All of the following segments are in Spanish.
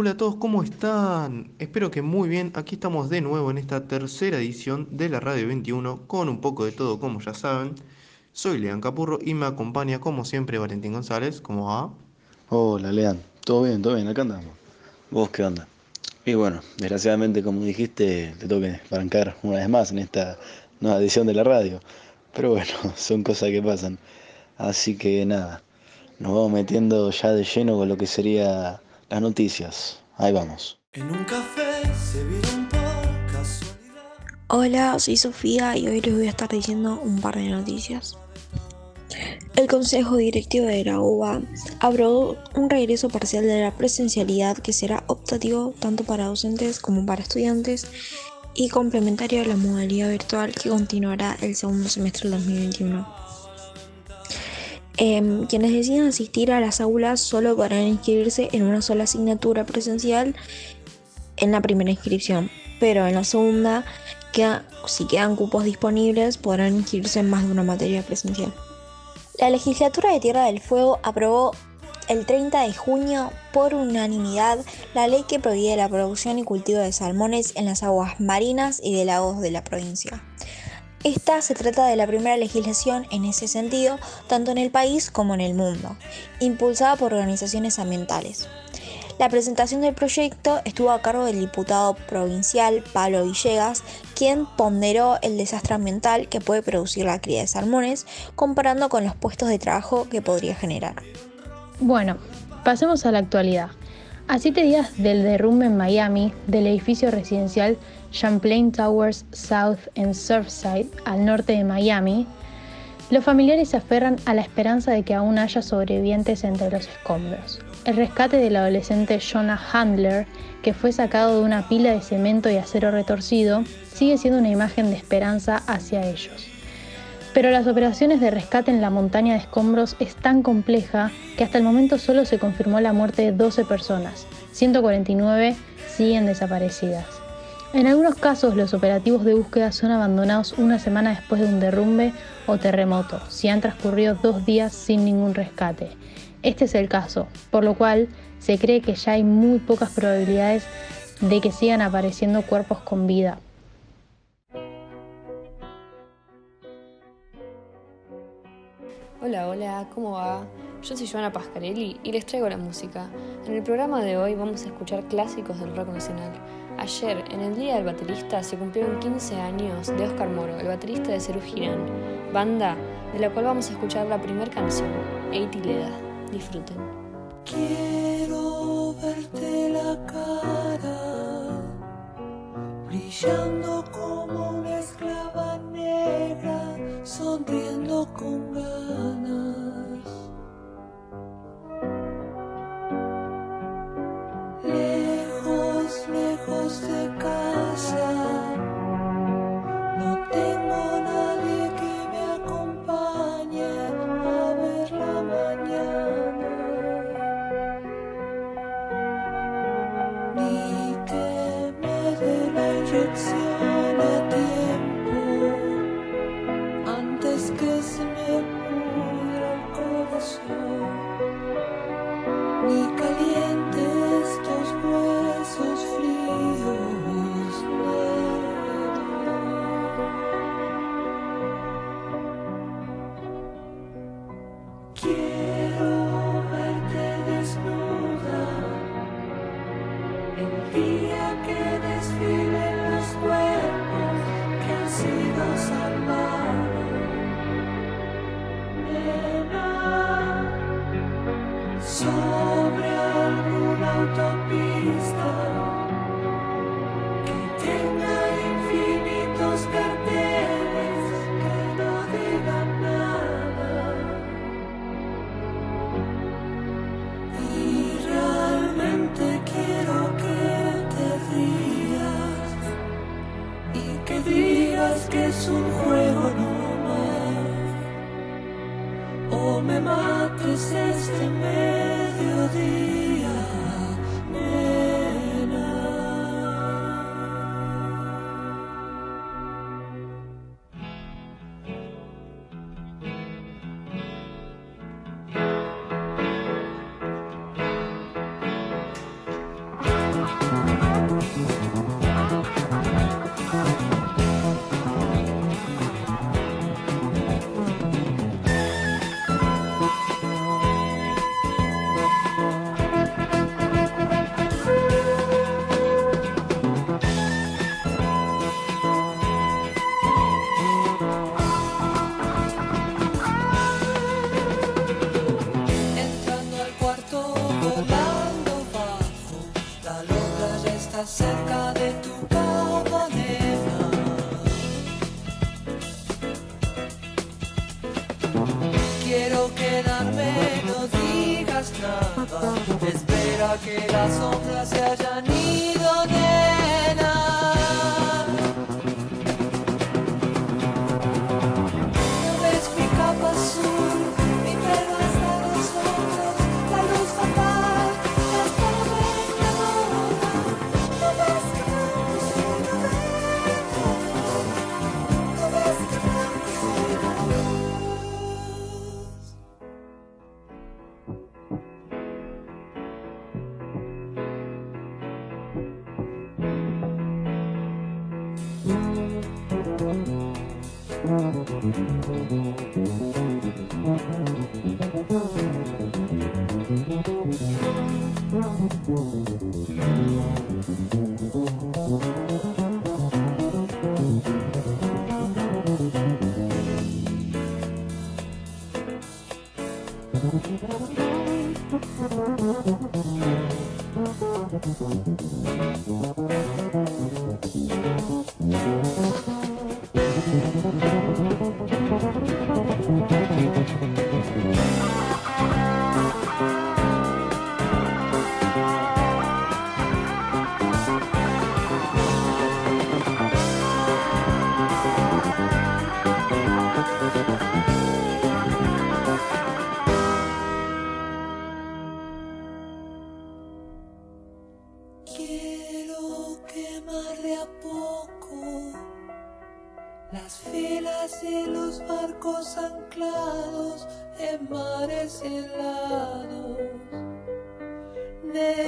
Hola a todos, ¿cómo están? Espero que muy bien. Aquí estamos de nuevo en esta tercera edición de la Radio 21 con un poco de todo, como ya saben. Soy Lean Capurro y me acompaña como siempre Valentín González. ¿Cómo va? Hola Lean, todo bien, todo bien, acá andamos. ¿Vos qué onda? Y bueno, desgraciadamente como dijiste, te toque arrancar una vez más en esta nueva edición de la radio. Pero bueno, son cosas que pasan. Así que nada, nos vamos metiendo ya de lleno con lo que sería las noticias. Ahí vamos. En un café se vieron por casualidad. Hola, soy Sofía y hoy les voy a estar diciendo un par de noticias. El Consejo Directivo de la UBA aprobó un regreso parcial de la presencialidad que será optativo tanto para docentes como para estudiantes y complementario a la modalidad virtual que continuará el segundo semestre del 2021. Em, quienes decidan asistir a las aulas solo podrán inscribirse en una sola asignatura presencial en la primera inscripción, pero en la segunda, si quedan cupos disponibles, podrán inscribirse en más de una materia presencial. La legislatura de Tierra del Fuego aprobó el 30 de junio por unanimidad la ley que prohíbe la producción y cultivo de salmones en las aguas marinas y de lagos de la provincia. Esta se trata de la primera legislación en ese sentido, tanto en el país como en el mundo, impulsada por organizaciones ambientales. La presentación del proyecto estuvo a cargo del diputado provincial Pablo Villegas, quien ponderó el desastre ambiental que puede producir la cría de salmones, comparando con los puestos de trabajo que podría generar. Bueno, pasemos a la actualidad. A siete días del derrumbe en Miami del edificio residencial Champlain Towers South en Surfside, al norte de Miami, los familiares se aferran a la esperanza de que aún haya sobrevivientes entre los escombros. El rescate del adolescente Jonah Handler, que fue sacado de una pila de cemento y acero retorcido, sigue siendo una imagen de esperanza hacia ellos. Pero las operaciones de rescate en la montaña de escombros es tan compleja que hasta el momento solo se confirmó la muerte de 12 personas, 149 siguen desaparecidas. En algunos casos los operativos de búsqueda son abandonados una semana después de un derrumbe o terremoto, si han transcurrido dos días sin ningún rescate. Este es el caso, por lo cual se cree que ya hay muy pocas probabilidades de que sigan apareciendo cuerpos con vida. Hola, hola, ¿cómo va? Yo soy Joana Pascarelli y les traigo la música. En el programa de hoy vamos a escuchar clásicos del rock nacional. Ayer, en el Día del Baterista, se cumplieron 15 años de Oscar Moro, el baterista de Cerú Girán, banda de la cual vamos a escuchar la primera canción, Eiti Leda. Disfruten. Quiero verte la cara, brillando como una esclava negra, sonriendo con ganas. Que se me pudra el corazón. Quiero there.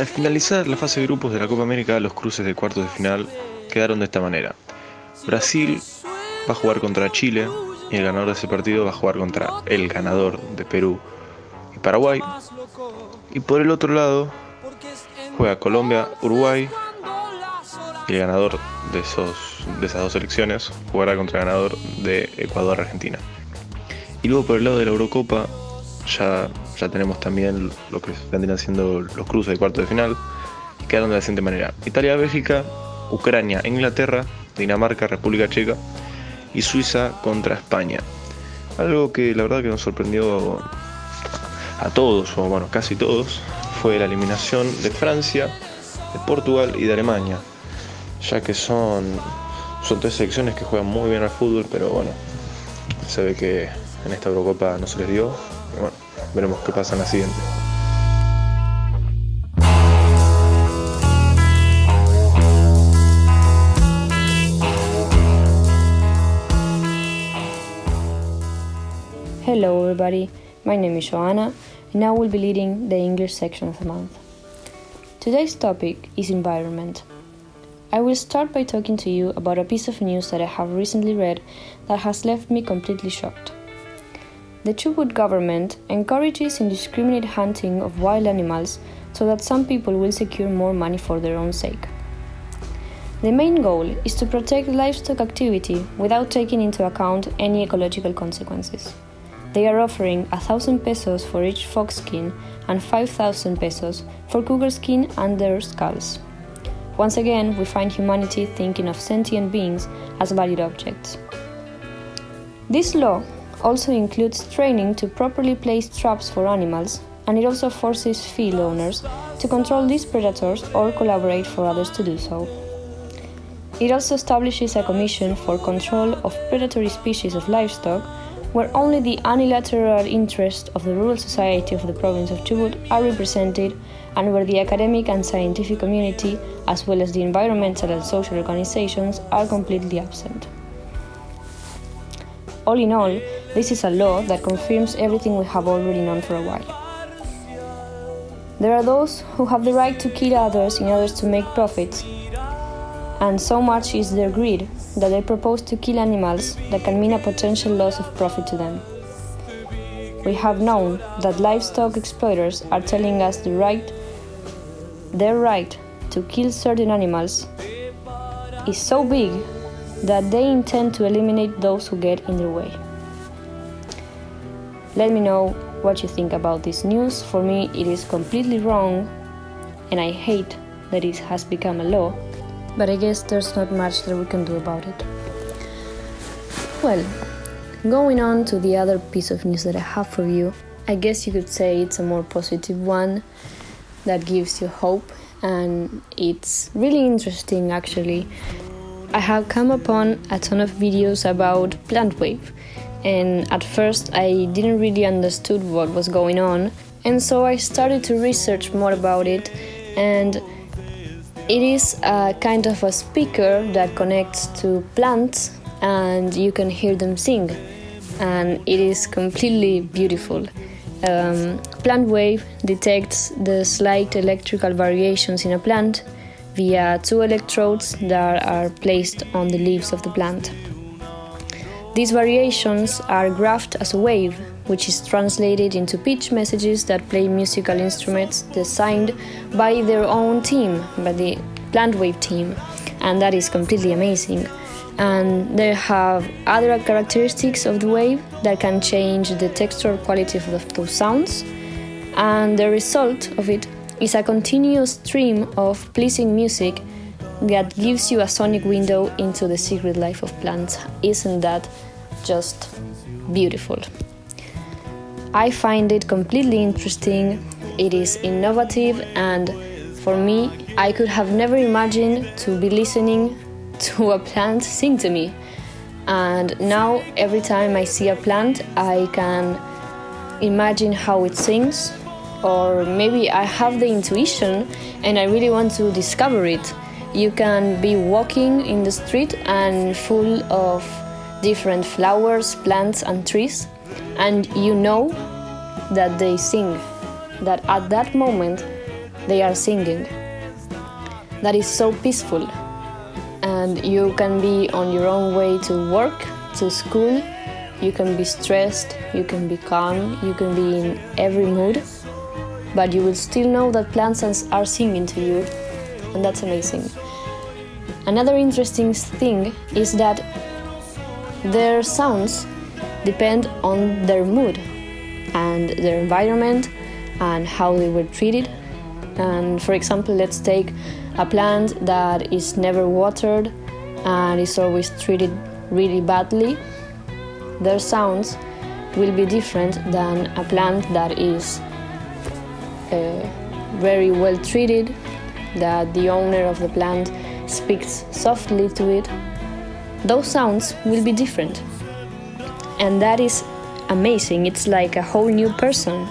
Al finalizar la fase de grupos de la Copa América, los cruces de cuartos de final quedaron de esta manera. Brasil va a jugar contra Chile y el ganador de ese partido va a jugar contra el ganador de Perú y Paraguay. Y por el otro lado juega Colombia, Uruguay y el ganador de, esos, de esas dos selecciones jugará contra el ganador de Ecuador, Argentina. Y luego por el lado de la Eurocopa ya, ya tenemos también lo que vendrían siendo los cruces de cuartos de final. Y quedaron de la siguiente manera. Italia, Bélgica, Ucrania, Inglaterra, Dinamarca, República Checa y Suiza contra España. Algo que la verdad que nos sorprendió a todos, o bueno, casi todos, fue la eliminación de Francia, de Portugal y de Alemania, ya que son, Son tres selecciones que juegan muy bien al fútbol, pero bueno, se ve que en esta Eurocopa no se les dio. Veremos qué pasa en la siguiente. Hello, everybody. My name is Joanna, and I will be leading the English section of the month. Today's topic is environment. I will start by talking to you about a piece of news that I have recently read that has left me completely shocked. The Chubut government encourages indiscriminate hunting of wild animals so that some people will secure more money for their own sake. The main goal is to protect livestock activity without taking into account any ecological consequences. They are offering 1,000 pesos for each fox skin and 5,000 pesos for cougar skin and their skulls. Once again, we find humanity thinking of sentient beings as valued objects. This law also includes training to properly place traps for animals, and it also forces field owners to control these predators or collaborate for others to do so. It also establishes a commission for control of predatory species of livestock where only the unilateral interests of the rural society of the province of Chubut are represented and where the academic and scientific community, as well as the environmental and social organizations, are completely absent. All in all, this is a law that confirms everything we have already known for a while. There are those who have the right to kill others in order to make profits, and so much is their greed that they propose to kill animals that can mean a potential loss of profit to them. We have known that livestock exploiters are telling us the right, their right to kill certain animals is so big that they intend to eliminate those who get in their way. Let me know what you think about this news. For me, it is completely wrong, and I hate that it has become a law, but I guess there's not much that we can do about it. Well, going on to the other piece of news that I have for you, I guess you could say it's a more positive one that gives you hope, and it's really interesting actually. I have come upon a ton of videos about plant wave, and at first I didn't really understood what was going on, and so I started to research more about it, and it is a kind of a speaker that connects to plants, and you can hear them sing, and it is completely beautiful. Um, plant wave detects the slight electrical variations in a plant via two electrodes that are placed on the leaves of the plant. These variations are graphed as a wave, which is translated into pitch messages that play musical instruments designed by their own team, by the plant wave team, and that is completely amazing. And they have other characteristics of the wave that can change the texture quality of the, sounds, and the result of it is a continuous stream of pleasing music that gives you a sonic window into the secret life of plants. Isn't that just beautiful? I find it completely interesting, it is innovative, and for me, I could have never imagined to be listening to a plant sing to me. And now, every time I see a plant, I can imagine how it sings, or maybe I have the intuition and I really want to discover it. You can be walking in the street and full of different flowers, plants, and trees, and you know that they sing, that at that moment they are singing. That is so peaceful, and you can be on your own way to work, to school. You can be stressed, you can be calm, you can be in every mood, but you will still know that plants are singing to you, and that's amazing. Another interesting thing is that their sounds depend on their mood and their environment and how they were treated. And for example, let's take a plant that is never watered and is always treated really badly. Their sounds will be different than a plant that is very well treated, that the owner of the plant speaks softly to it, those sounds will be different. And that is amazing. It's like a whole new person.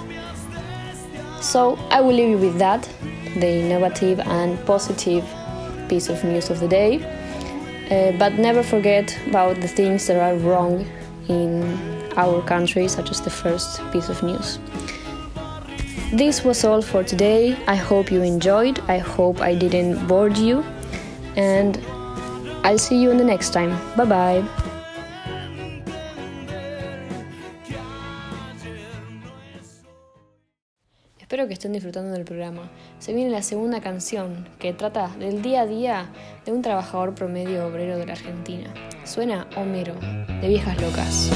So I will leave you with that the innovative and positive piece of news of the day. Uh, but never forget about the things that are wrong in our country, such as the first piece of news. This was all for today. I hope you enjoyed. I hope I didn't bore you. And I'll see you in the next time. Bye bye. Espero que estén disfrutando del programa. Se viene la segunda canción que trata del día a día de un trabajador promedio obrero de la Argentina. Suena Homero, de Viejas Locas.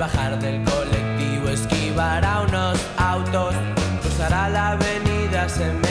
Bajar del colectivo esquivará unos autos, cruzará la avenida, se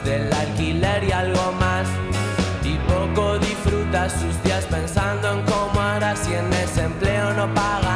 del alquiler y algo más. Y poco disfruta sus días pensando en cómo hará si en ese empleo no pagan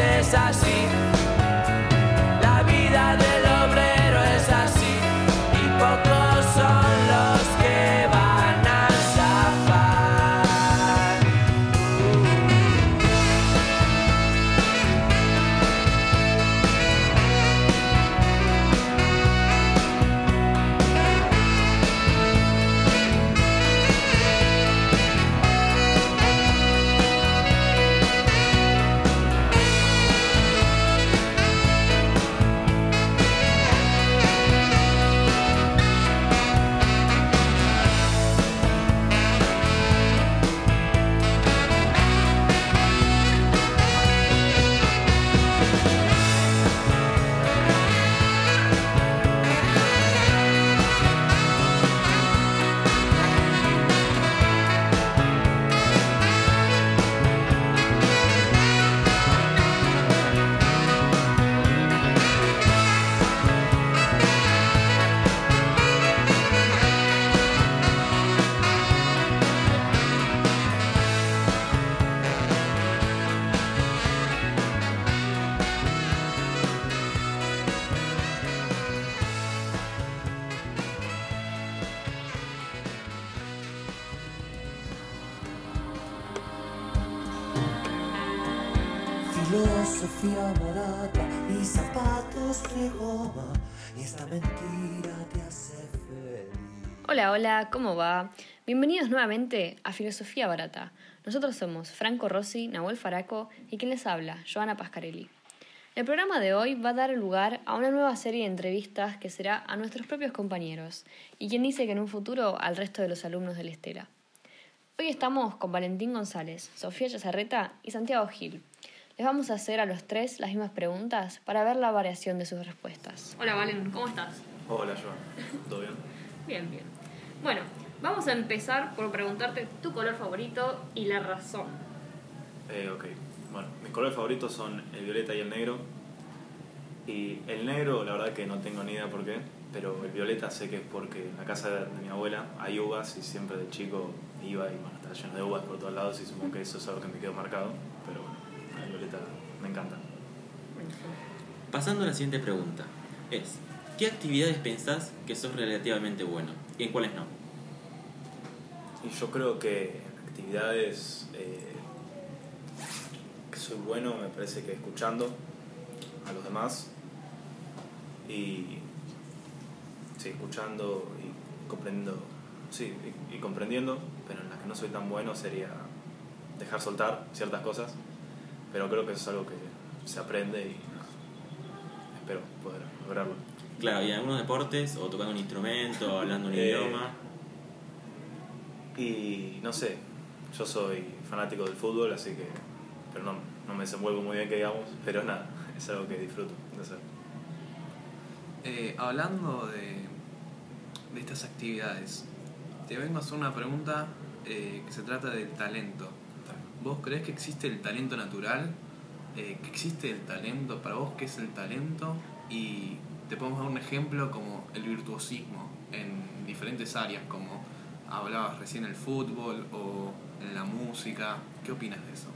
felices así. Filosofía barata y zapatos de goma y esta mentira te hace feliz. Hola, hola, ¿cómo va? Bienvenidos nuevamente a Filosofía Barata. Nosotros somos Franco Rossi, Nahuel Faraco y quien les habla, Joana Pascarelli. El programa de hoy va a dar lugar a una nueva serie de entrevistas que será a nuestros propios compañeros y quien dice que en un futuro al resto de los alumnos de la Estela. Hoy estamos con Valentín González, Sofía Chazarreta y Santiago Gil. Les vamos a hacer a los tres las mismas preguntas para ver la variación de sus respuestas. Hola Valen, ¿cómo estás? Hola, Joan. ¿Todo bien? Bien, bien. Bueno, vamos a empezar por preguntarte tu color favorito y la razón. Eh, ok. Bueno, mis colores favoritos son el violeta y el negro. Y el negro, la verdad que no tengo ni idea por qué, pero el violeta sé que es porque en la casa de, de mi abuela hay uvas y siempre de chico iba y bueno, estaba lleno de uvas por todos lados y supongo que eso es algo que me quedó marcado. Encanta. Pasando a la siguiente pregunta. Es, ¿qué actividades pensás que sos relativamente bueno? ¿Y en cuáles no? Y yo creo que actividades eh, que soy bueno me parece que escuchando a los demás y sí, escuchando y comprendiendo, sí, y, y comprendiendo, pero en las que no soy tan bueno sería dejar soltar ciertas cosas, pero creo que eso es algo que se aprende y espero poder lograrlo. Claro, y en algunos deportes, o tocando un instrumento, o hablando un Eh, idioma. Y no sé, yo soy fanático del fútbol, así que. Pero no, no me desenvuelvo muy bien, que digamos, pero nada, es algo que disfruto de hacer. Eh, hablando de, de estas actividades, te vengo a hacer una pregunta eh, que se trata del talento. ¿Vos crees que existe el talento natural? Eh, ¿Que existe el talento? ¿Para vos qué es el talento? Y te podemos dar un ejemplo como el virtuosismo en diferentes áreas, como hablabas recién el fútbol o en la música. ¿Qué opinas de eso?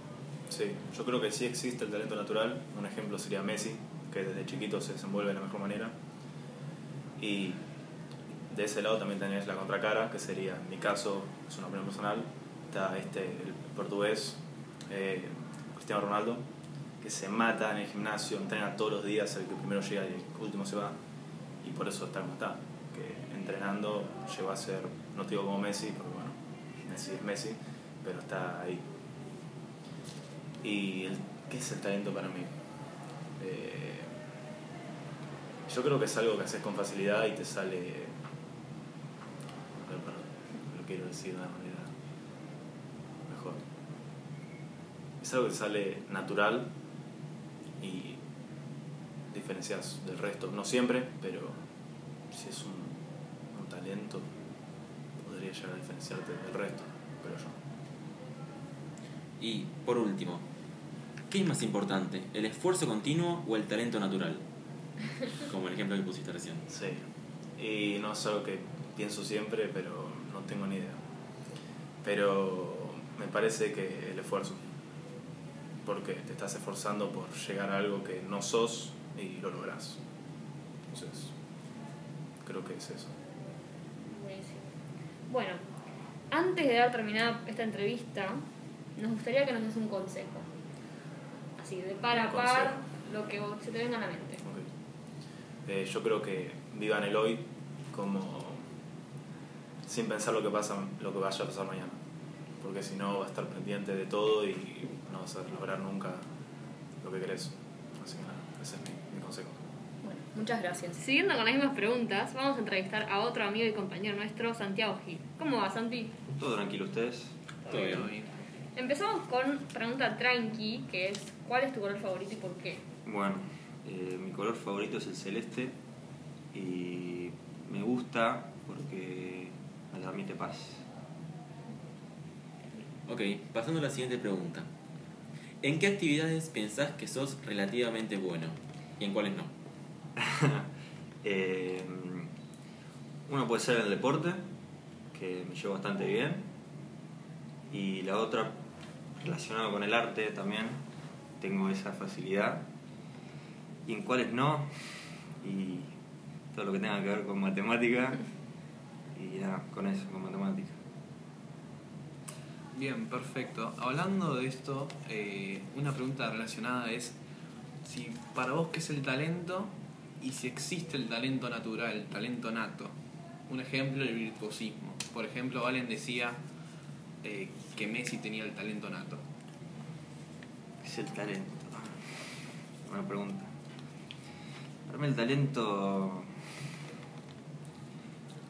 Sí, yo creo que sí existe el talento natural. Un ejemplo sería Messi, que desde chiquito se desenvuelve de la mejor manera. Y de ese lado también tenés la contracara, que sería, en mi caso, es una opinión personal, este, el portugués eh, Cristiano Ronaldo, que se mata en el gimnasio, entrena todos los días, el que primero llega y el último se va, y por eso está como está, que entrenando llegó a ser, no te digo como Messi, porque bueno, Messi es Messi, pero está ahí. ¿Y el, qué es el talento para mí? Eh, yo creo que es algo que haces con facilidad y te sale. lo quiero decir de una manera mejor. Es algo que sale natural y diferencias del resto. No siempre, pero si es un, un talento, podría llegar a diferenciarte del resto, pero yo. Y por último, ¿qué es más importante? ¿El esfuerzo continuo o el talento natural? Como el ejemplo que pusiste recién. Sí, y no es algo que pienso siempre, pero no tengo ni idea. Pero me parece que el esfuerzo, porque te estás esforzando por llegar a algo que no sos y lo lográs. Entonces, creo que es eso. Buenísimo. Bueno, antes de dar terminada esta entrevista, nos gustaría que nos des un consejo. Así, de par a par, lo que se te venga a la mente. Ok. Eh, yo creo que vivan el hoy como sin pensar lo que pasa, lo que vaya a pasar mañana. Porque si no vas a estar pendiente de todo y vas a lograr nunca lo que querés. Así que nada, ese es mi, mi consejo. Bueno, muchas gracias. Siguiendo con las mismas preguntas, vamos a entrevistar a otro amigo y compañero nuestro, Santiago Gil. ¿Cómo va, Santi? ¿Todo tranquilo ustedes? Todo bien. Empezamos con pregunta tranqui, que es ¿cuál es tu color favorito y por qué? Bueno, eh, mi color favorito es el celeste y me gusta porque me transmite paz. Ok, pasando a la siguiente pregunta. ¿En qué actividades pensás que sos relativamente bueno? ¿Y en cuáles no? Eh, uno puede ser el deporte, que me llevo bastante bien, y la otra relacionado con el arte también, tengo esa facilidad, y en cuáles no, y todo lo que tenga que ver con matemática, y nada, con eso, con matemática. Bien, perfecto. Hablando de esto, eh, una pregunta relacionada es si para vos qué es el talento y si existe el talento natural, el talento nato. Un ejemplo, el virtuosismo. Por ejemplo, Valen decía eh, que Messi tenía el talento nato. ¿Qué es el talento? Buena pregunta. Para mí el talento,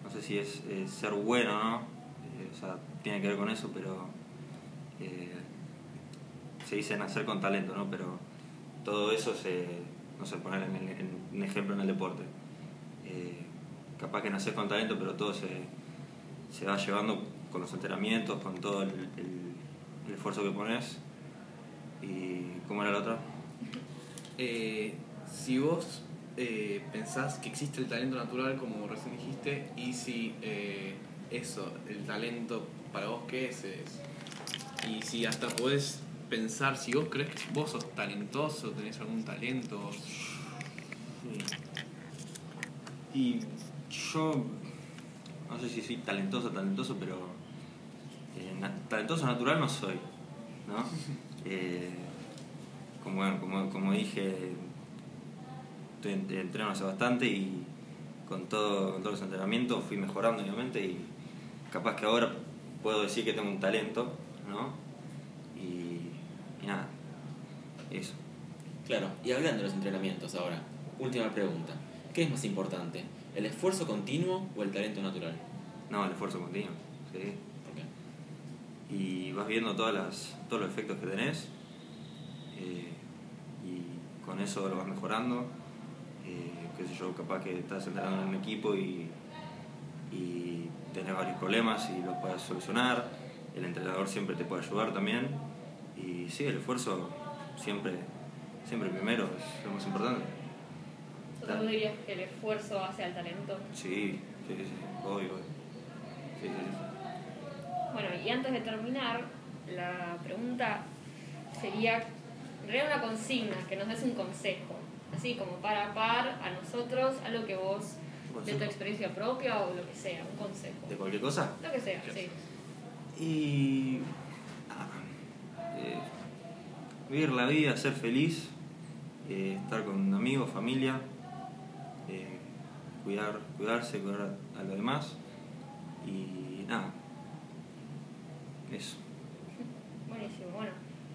no sé si es eh, ser bueno, ¿no? O sea, tiene que ver con eso, pero eh, se dice nacer con talento, ¿no? Pero todo eso se, no sé, poner en, el- un ejemplo en el deporte. Eh, capaz que nacer con talento, pero todo se, se va llevando con los entrenamientos, con todo el, esfuerzo que pones. ¿Y cómo era la otra? Eh, si vos pensás que existe el talento natural, como recién dijiste, y si eso, el talento para vos qué es, es- y si hasta podés pensar, si vos crees que vos sos talentoso, tenés algún talento, Y yo no sé si soy talentoso, talentoso, pero eh, na- talentoso natural no soy, ¿no? Eh, como, como, como dije, estoy en- entreno hace bastante y con, todo, con todos los entrenamientos fui mejorando obviamente y capaz que ahora puedo decir que tengo un talento, ¿no? Y, y nada, eso. Claro, y hablando de los entrenamientos ahora, última pregunta. ¿Qué es más importante? ¿El esfuerzo continuo o el talento natural? No, el esfuerzo continuo, sí. Y vas viendo todas las, todos los efectos que tenés eh, y con eso lo vas mejorando. Eh, qué sé yo, capaz que estás entrenando en un equipo y, y tenés varios problemas y los puedes solucionar. El entrenador siempre te puede ayudar también. Y sí, el esfuerzo siempre, siempre primero es lo más importante. ¿vos dirías que el esfuerzo hace al talento? Sí, sí, sí, obvio. Sí, sí, sí. Bueno, y antes de terminar, la pregunta sería, realidad una consigna, que nos des un consejo, así como para par a nosotros, algo que vos, de tu experiencia propia o lo que sea, un consejo. ¿De cualquier cosa? Lo que sea, sí. Y. nada, eh, vivir la vida, ser feliz, eh, estar con amigos, familia, eh, cuidar, cuidarse, cuidar a, a los demás y nada. Eso. Buenísimo, bueno.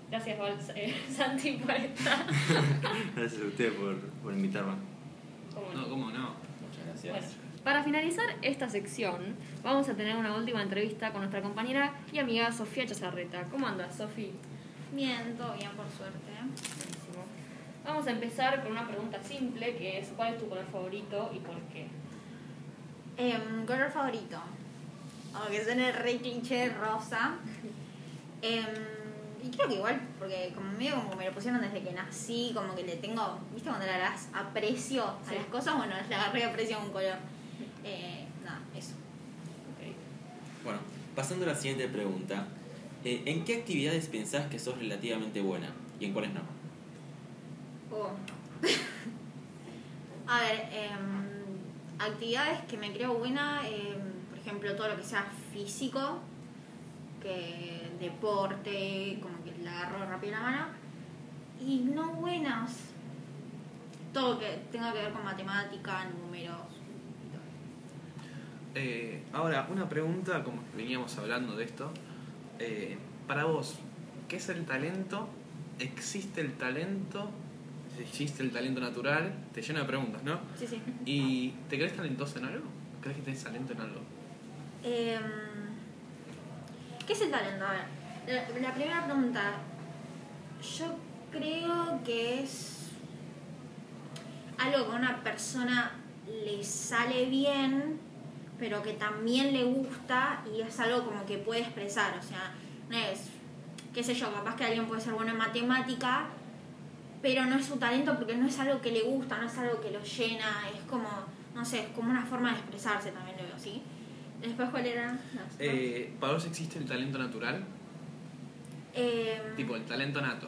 Gracias, Val- eh, Santi, por estar. Gracias a ustedes por, por invitarme. ¿Cómo no, cómo no. Muchas gracias. Bueno, para finalizar esta sección, vamos a tener una última entrevista con nuestra compañera y amiga Sofía Chazarreta. ¿Cómo andas, Sofi? Bien, todo bien, por suerte. Buenísimo. Vamos a empezar con una pregunta simple, que es ¿cuál es tu color favorito y por qué? Em, color favorito. Aunque suene re cliché, rosa. Em, y creo que igual, porque como medio como me lo pusieron desde que nací, como que le tengo, ¿viste cuando le das aprecio a Sí. las cosas? Bueno, le agarré aprecio a un color. Eh, nada, eso. Bueno, pasando a la siguiente pregunta. eh, ¿En qué actividades pensás que sos relativamente buena y en cuáles no? Oh. A ver, em, actividades que me creo buena, em, por ejemplo, todo lo que sea físico, que deporte, como que le agarro rápido la mano. Y no buenas. Todo lo que tenga que ver con matemática, números. Eh, ahora, una pregunta, como veníamos hablando de esto. eh, para vos, ¿qué es el talento? ¿Existe el talento? ¿Existe el talento natural? Te lleno de preguntas, ¿no? Sí, sí. ¿Y te crees talentoso en algo? ¿Crees que tenés talento en algo? Em, ¿Qué es el talento? A ver, la, la primera pregunta. Yo creo que es algo que a una persona le sale bien, pero que también le gusta y es algo como que puede expresar. O sea, no es, qué sé yo, capaz que alguien puede ser bueno en matemática, pero no es su talento porque no es algo que le gusta, no es algo que lo llena, es como, no sé, es como una forma de expresarse también lo veo así. Después, ¿cuál era? No, Eh, ¿Para vos existe el talento natural? Em, Tipo, el talento nato.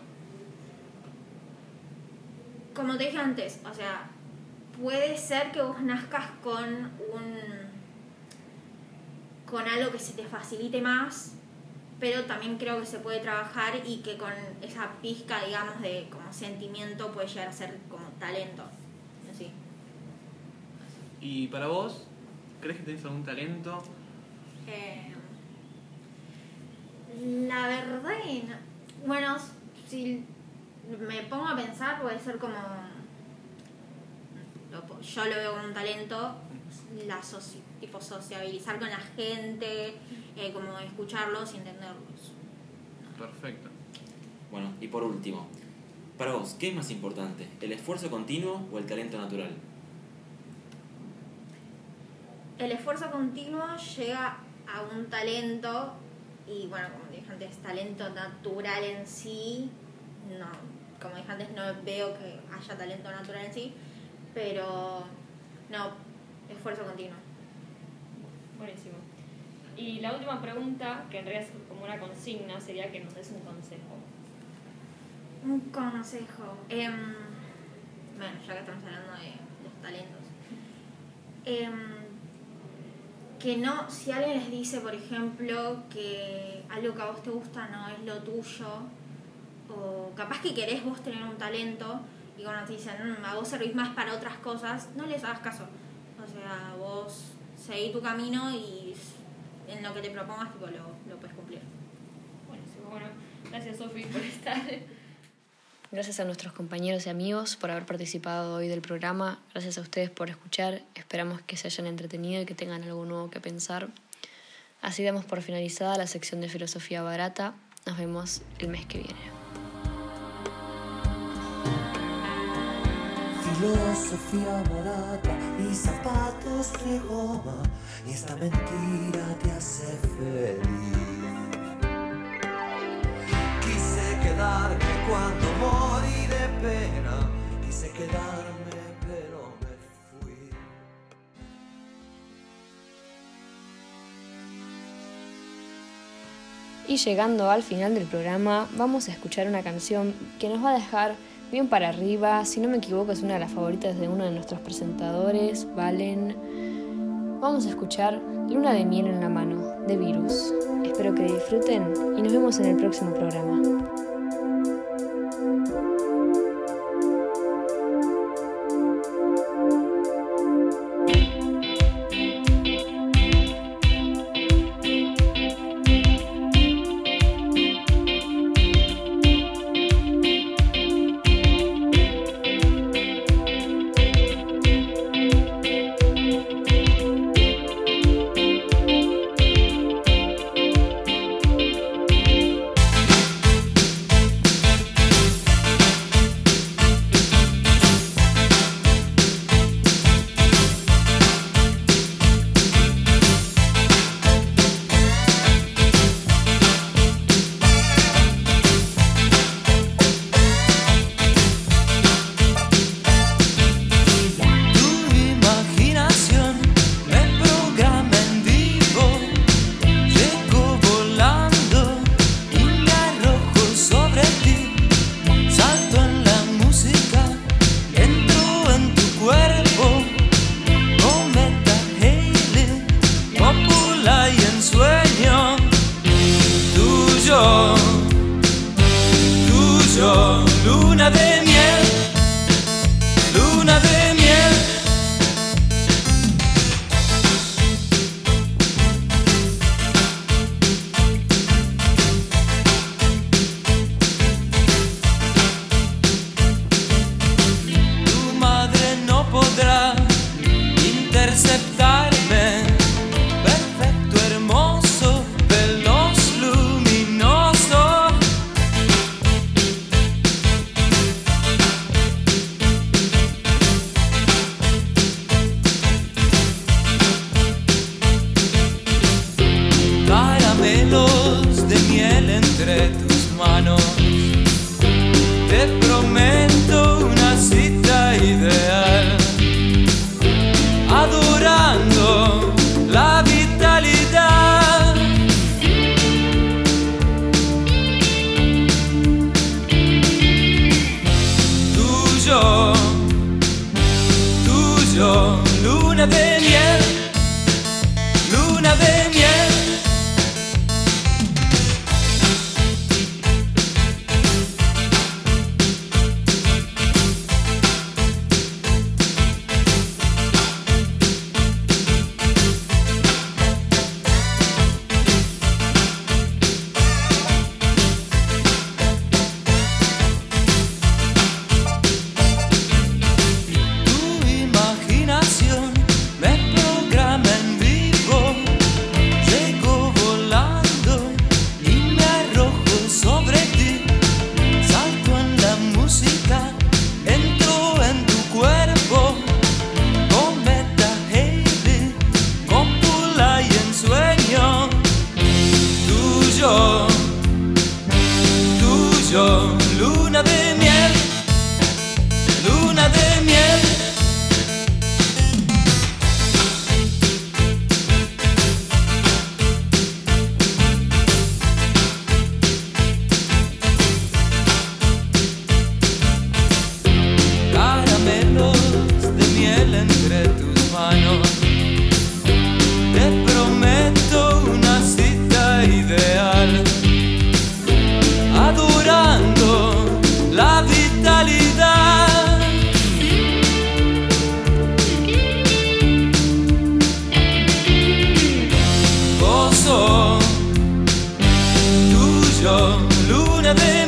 como te dije antes, o sea, puede ser que vos nazcas con un con algo que se te facilite más, pero también creo que se puede trabajar y que con esa pizca, digamos, de como sentimiento puede llegar a ser como talento. Así. ¿Y para vos, crees que tenés algún talento? Eh, la verdad, bueno, si me pongo a pensar, puede ser como. Lo yo lo veo como un talento, la soci- tipo sociabilizar con la gente, eh, como escucharlos y entenderlos. Perfecto. Bueno, y por último, para vos, ¿qué es más importante? ¿El esfuerzo continuo o el talento natural? El esfuerzo continuo llega a un talento, y bueno, como dije antes, talento natural en sí, no, como dije antes, no veo que haya talento natural en sí, pero no, esfuerzo continuo. Buenísimo. Y la última pregunta, que en realidad es como una consigna, sería que nos des un consejo. Un consejo. em, bueno, ya que estamos hablando de los talentos. em, que no, si alguien les dice, por ejemplo, que algo que a vos te gusta no es lo tuyo, o capaz que querés vos tener un talento, y cuando te dicen, "Mm, a vos servís más para otras cosas, no les hagas caso. O sea, vos seguí tu camino y en lo que te propongas tipo, lo, lo puedes cumplir. Buenísimo. Bueno, gracias Sofi por estar. Gracias a nuestros compañeros y amigos por haber participado hoy del programa. Gracias a ustedes por escuchar. Esperamos que se hayan entretenido y que tengan algo nuevo que pensar. Así damos por finalizada la sección de filosofía barata. Nos vemos el mes que viene. Filosofía barata y zapatos de goma y esta mentira te hace feliz. Quise quedarme cuando morí de pena, quise quedarme pero me fui. Y llegando al final del programa, vamos a escuchar una canción que nos va a dejar bien para arriba. Si no me equivoco, es una de las favoritas de uno de nuestros presentadores, Valen. Vamos a escuchar Luna de miel en la mano, de Virus. Espero que disfruten y nos vemos en el próximo programa. together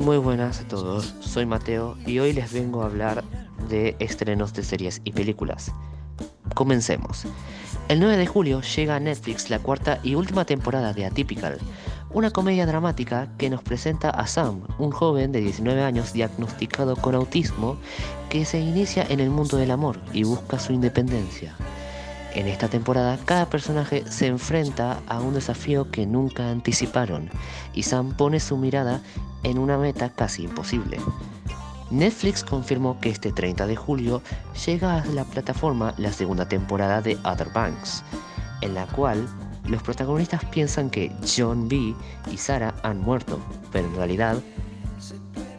Muy buenas a todos, soy Mateo y hoy les vengo a hablar de estrenos de series y películas. Comencemos. El 9 de julio llega a Netflix la cuarta y última temporada de Atypical, una comedia dramática que nos presenta a Sam, un joven de 19 años diagnosticado con autismo que se inicia en el mundo del amor y busca su independencia. En esta temporada cada personaje se enfrenta a un desafío que nunca anticiparon y Sam pone su mirada en una meta casi imposible. Netflix confirmó que este 30 de julio llega a la plataforma la segunda temporada de Other Banks, en la cual los protagonistas piensan que John B. y Sarah han muerto, pero en realidad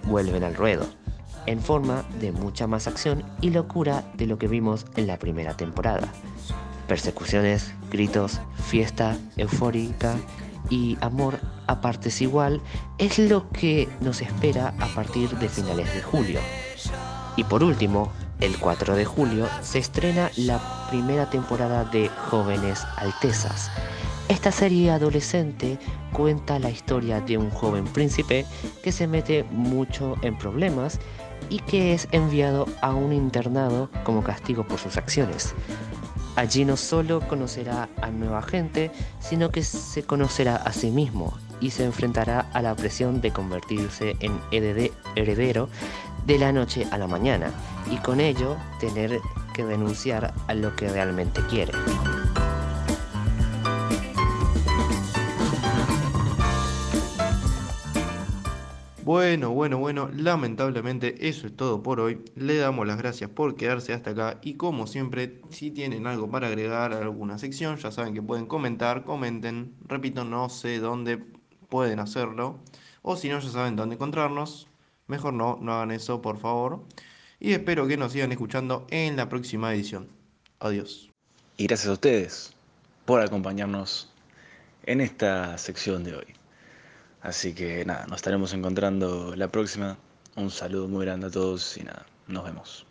vuelven al ruedo, en forma de mucha más acción y locura de lo que vimos en la primera temporada. Persecuciones, gritos, fiesta eufórica y amor a partes igual es lo que nos espera a partir de finales de julio. Y por último, el 4 de julio se estrena la primera temporada de Jóvenes Altezas. Esta serie adolescente cuenta la historia de un joven príncipe que se mete mucho en problemas y que es enviado a un internado como castigo por sus acciones. Allí no solo conocerá a nueva gente, sino que se conocerá a sí mismo y se enfrentará a la presión de convertirse en heredero de la noche a la mañana y con ello tener que renunciar a lo que realmente quiere. Bueno, bueno, bueno, lamentablemente eso es todo por hoy. Le damos las gracias por quedarse hasta acá y como siempre, si tienen algo para agregar a alguna sección, ya saben que pueden comentar, comenten. Repito, no sé dónde pueden hacerlo o si no, ya saben dónde encontrarnos. Mejor no, no hagan eso, por favor. Y espero que nos sigan escuchando en la próxima edición. Adiós. Y gracias a ustedes por acompañarnos en esta sección de hoy. Así que nada, nos estaremos encontrando la próxima. Un saludo muy grande a todos y nada, nos vemos.